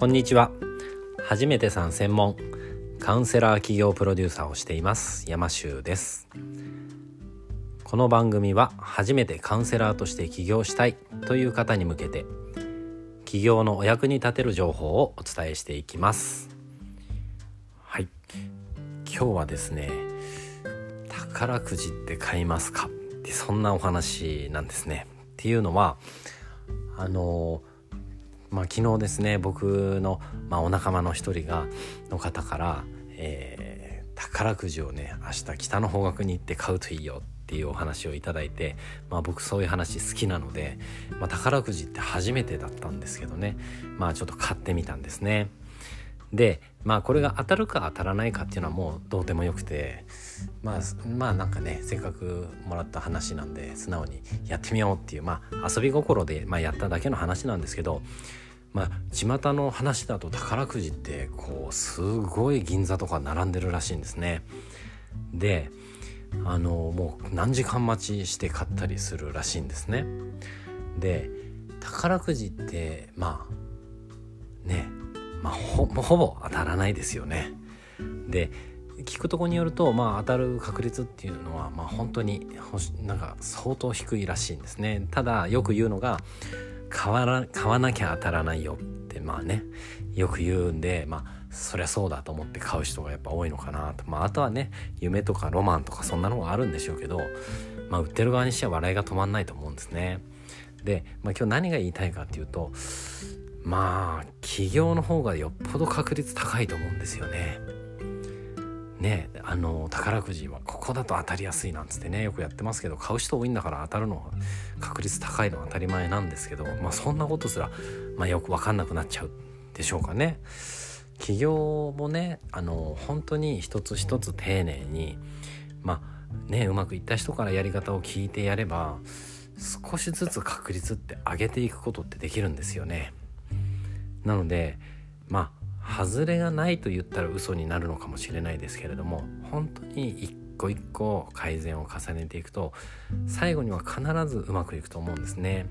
こんにちは。初めてさん専門カウンセラー企業プロデューサーをしています山修です。この番組は初めてカウンセラーとして起業したいという方に向けて起業のお役に立てる情報をお伝えしていきます。はい。今日はですね宝くじって買いますか？ってそんなお話なんですね。っていうのはあのまあ、昨日ですね僕の、まあ、お仲間の一人がの方から、えー宝くじをね明日北の方角に行って買うといいよっていうお話をいただいて、まあ、僕そういう話好きなので、まあ、宝くじって初めてだったんですけどねまあちょっと買ってみたんですね。でまあこれが当たるか当たらないかっていうのはもうどうでもよくてまあまあなんかねせっかくもらった話なんで素直にやってみようっていうまあ遊び心で、まあ、やっただけの話なんですけどまあ巷の話だと宝くじってこうすごい銀座とか並んでるらしいんですね。であのもう何時間待ちして買ったりするらしいんですね。で宝くじってまあねまあほほぼ当たらないですよね。で聞くとこによると、まあ、当たる確率っていうのは、まあ、本当になんか相当低いらしいんですね。ただよく言うのが買わな買わなきゃ当たらないよってまあねよく言うんでまあそりゃそうだと思って買う人がやっぱ多いのかなと、まあ、あとはね夢とかロマンとかそんなのがあるんでしょうけど、まあ、売ってる側にしては笑いが止まんないと思うんですね。で、まあ、今日何が言いたいかっていうとまあ企業の方がよっぽど確率高いと思うんですよね。ねあの宝くじはここだと当たりやすいなんつってねよくやってますけど買う人多いんだから当たるのは確率高いのは当たり前なんですけど、まあ、そんなことすら、まあ、よく分かんなくなっちゃうでしょうかね。企業もねあの本当に一つ一つ丁寧にまあねうまくいった人からやり方を聞いてやれば少しずつ確率って上げていくことってできるんですよね。なのでまあ外れがないと言ったら嘘になるのかもしれないですけれども本当に一個一個改善を重ねていくと最後には必ずうまくいくと思うんですね。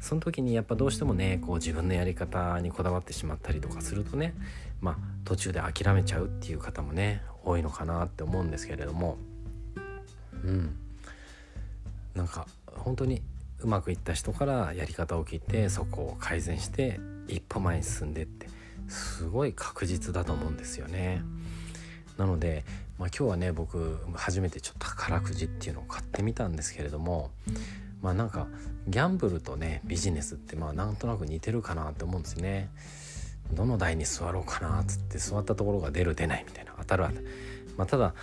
その時にやっぱどうしてもねこう自分のやり方にこだわってしまったりとかするとねまあ途中で諦めちゃうっていう方もね多いのかなって思うんですけれどもうんなんか本当にうまくいった人からやり方を聞いてそこを改善して一歩前に進んでってすごい確実だと思うんですよね。なので、まあ、今日はね僕初めてちょっと宝くじっていうのを買ってみたんですけれどもまあなんかギャンブルとねビジネスってまあなんとなく似てるかなって思うんですね。どの台に座ろうかなっつって座ったところが出る出ないみたいな当たる当たる。まあ、ただ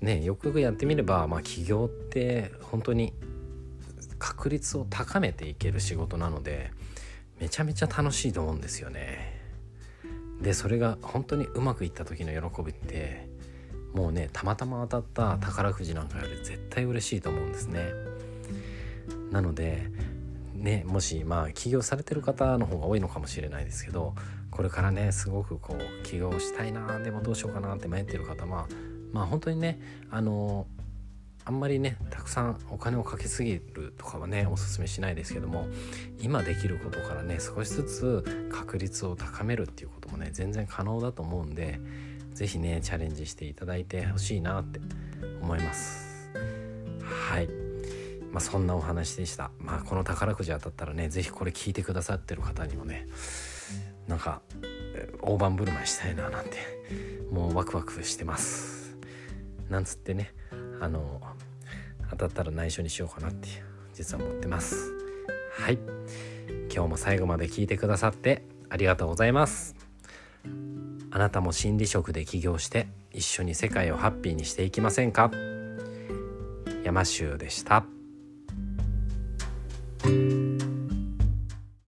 ねよくよくやってみれば、まあ、起業って本当に確率を高めていける仕事なのでめちゃめちゃ楽しいと思うんですよね。でそれが本当にうまくいった時の喜びってもうねたまたま当たった宝くじなんかより絶対嬉しいと思うんですね。なのでねもしまあ起業されてる方の方が多いのかもしれないですけどこれからねすごくこう起業したいなでもどうしようかなって迷ってる方はまあ本当にねあのあんまりねたくさんお金をかけすぎるとかはねおすすめしないですけども今できることからね少しずつ確率を高めるっていうこともね全然可能だと思うんで是非ねチャレンジしていただいてほしいなって思います。はい。まあそんなお話でした。まあこの宝くじ当たったらね是非これ聞いてくださってる方にもねなんか大盤振る舞いしたいななんてもうワクワクしてます。なんつってねあの当たったら内緒にしようかなって実は思ってます。はい。今日も最後まで聞いてくださってありがとうございます。あなたも心理職で起業して一緒に世界をハッピーにしていきませんか？山州でした。